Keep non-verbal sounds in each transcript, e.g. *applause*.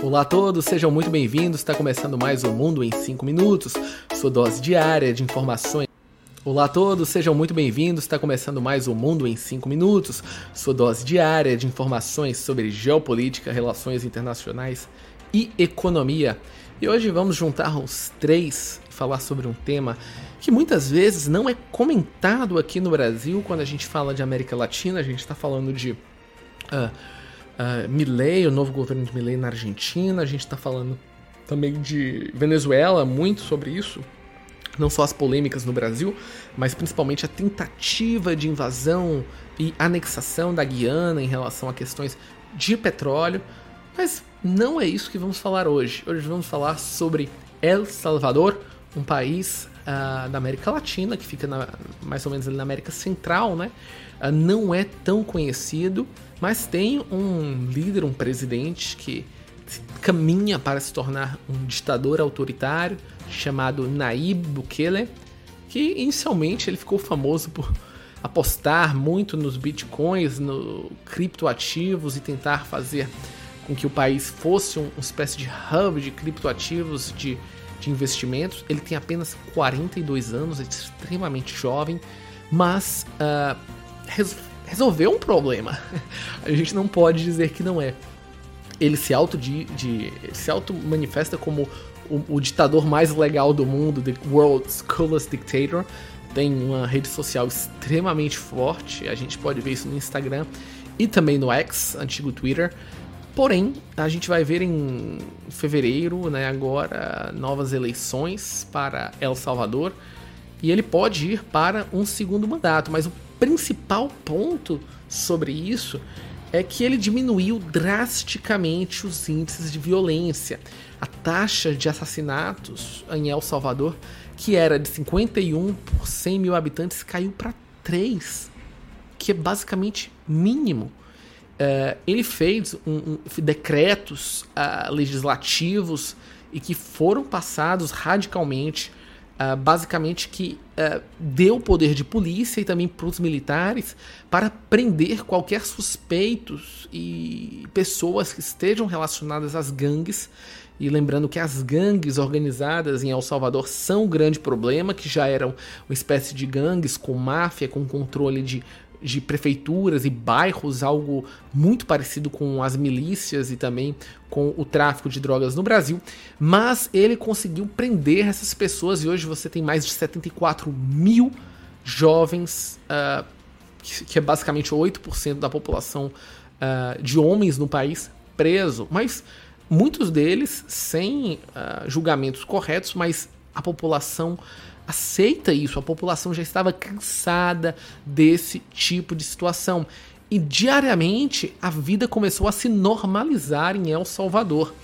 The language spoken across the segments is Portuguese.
Olá a todos, sejam muito bem-vindos. Está começando mais o Mundo em 5 Minutos, sua dose diária de informações. Olá a todos, sejam muito bem-vindos. Está começando mais o Mundo em 5 Minutos, sua dose diária de informações sobre geopolítica, relações internacionais e economia. E hoje vamos juntar os três e falar sobre um tema que muitas vezes não é comentado aqui no Brasil quando a gente fala de América Latina. A gente está falando de. Uh, uh, Milley, o novo governo de Milley na Argentina. A gente está falando também de Venezuela, muito sobre isso. Não só as polêmicas no Brasil, mas principalmente a tentativa de invasão e anexação da Guiana em relação a questões de petróleo. Mas não é isso que vamos falar hoje. Hoje vamos falar sobre El Salvador, um país uh, da América Latina, que fica na, mais ou menos na América Central, né? Uh, não é tão conhecido, mas tem um líder, um presidente que caminha para se tornar um ditador autoritário chamado Naib Bukele, que inicialmente ele ficou famoso por apostar muito nos bitcoins, no criptoativos e tentar fazer com que o país fosse uma espécie de hub de criptoativos, de, de investimentos. Ele tem apenas 42 anos, é extremamente jovem, mas uh, resolveu um problema. *laughs* A gente não pode dizer que não é. Ele se auto de, de se auto manifesta como o, o, ditador mais legal do mundo, the world's coolest dictator. Tem uma rede social extremamente forte. A gente pode ver isso no Instagram e também no X, antigo Twitter. Porém, a gente vai ver em fevereiro, né, agora, novas eleições para El Salvador. E ele pode ir para um segundo mandato, mas o principal ponto sobre isso é que ele diminuiu drasticamente os índices de violência. A taxa de assassinatos em El Salvador, que era de 51 por 100 mil habitantes, caiu para 3, que é basicamente mínimo. Uh, ele fez um, um, decretos uh, legislativos e que foram passados radicalmente Uh, basicamente que uh, deu poder de polícia e também para os militares para prender qualquer suspeitos e pessoas que estejam relacionadas às gangues. E lembrando que as gangues organizadas em El Salvador são um grande problema, que já eram uma espécie de gangues com máfia, com controle de de prefeituras e bairros, algo muito parecido com as milícias e também com o tráfico de drogas no Brasil, mas ele conseguiu prender essas pessoas e hoje você tem mais de 74 mil jovens, uh, que, é basicamente 8% da população uh, de homens no país, preso, mas muitos deles sem uh, julgamentos corretos, mas a população aceita isso. A população já estava cansada desse tipo de situação. E diariamente a vida começou a se normalizar em El Salvador.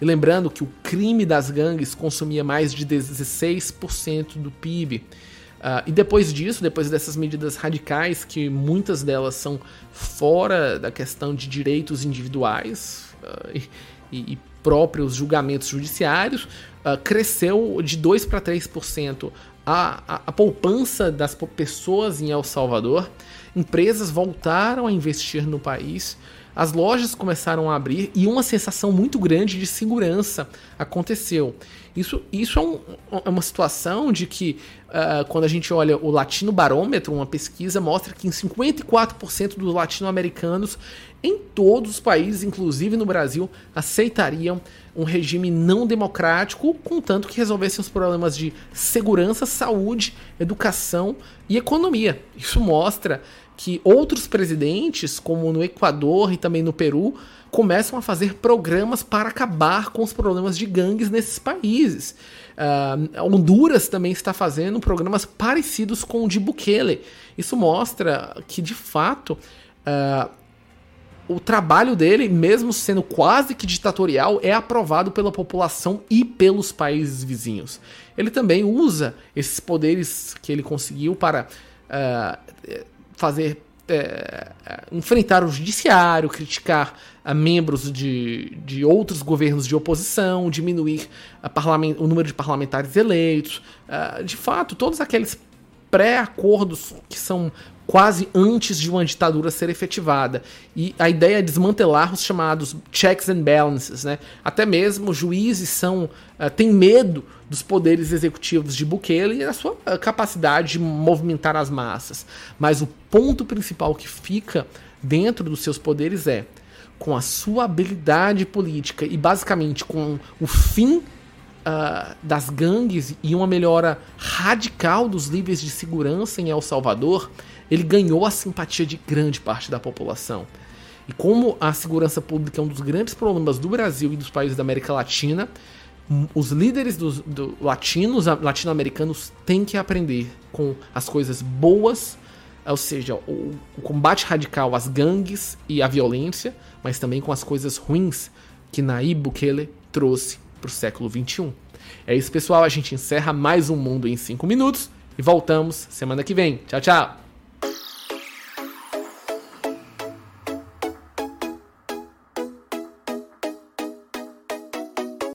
E lembrando que o crime das gangues consumia mais de 16% do PIB. Uh, ah, e depois disso, depois dessas medidas radicais, que muitas delas são fora da questão de direitos individuais uh, e, e, próprios julgamentos judiciários, uh, cresceu de 2 para 3% a, a, a poupança das pessoas em El Salvador, empresas voltaram a investir no país, as lojas começaram a abrir e uma sensação muito grande de segurança aconteceu. Isso, isso é, um, é uma situação de que, uh, quando a gente olha o Latino Barômetro, uma pesquisa mostra que em 54% dos latino-americanos em todos os países, inclusive no Brasil, aceitariam um regime não democrático, contanto que resolvessem os problemas de segurança, saúde, educação e economia. Isso mostra que outros presidentes, como no Equador e também no Peru, começam a fazer programas para acabar com os problemas de gangues nesses países. Uh, Honduras também está fazendo programas parecidos com o de Bukele. Isso mostra que, de fato, uh, o trabalho dele, mesmo sendo quase que ditatorial, é aprovado pela população e pelos países vizinhos. Ele também usa esses poderes que ele conseguiu para uh, fazer uh, enfrentar o judiciário, criticar uh, membros de, de outros governos de oposição, diminuir o número de parlamentares eleitos. de fato, todos aqueles pré-acordos que são quase antes de uma ditadura ser efetivada. E a ideia é desmantelar os chamados checks and balances. Né? Até mesmo juízes são uh, têm medo dos poderes executivos de Bukele e da sua uh, capacidade de movimentar as massas. Mas o ponto principal que fica dentro dos seus poderes é com a sua habilidade política e basicamente com o fim uh, das gangues e uma melhora radical dos níveis de segurança em El Salvador, ele ganhou a simpatia de grande parte da população. E como a segurança pública é um dos grandes problemas do Brasil e dos países da América Latina, os líderes dos do, latinos, latino-americanos têm que aprender com as coisas boas, ou seja, o, o combate radical às gangues e à violência, mas também com as coisas ruins que Nayib Bukele trouxe para o século XXI. É isso, pessoal. A gente encerra mais um Mundo em 5 minutos e voltamos semana que vem. Tchau, tchau!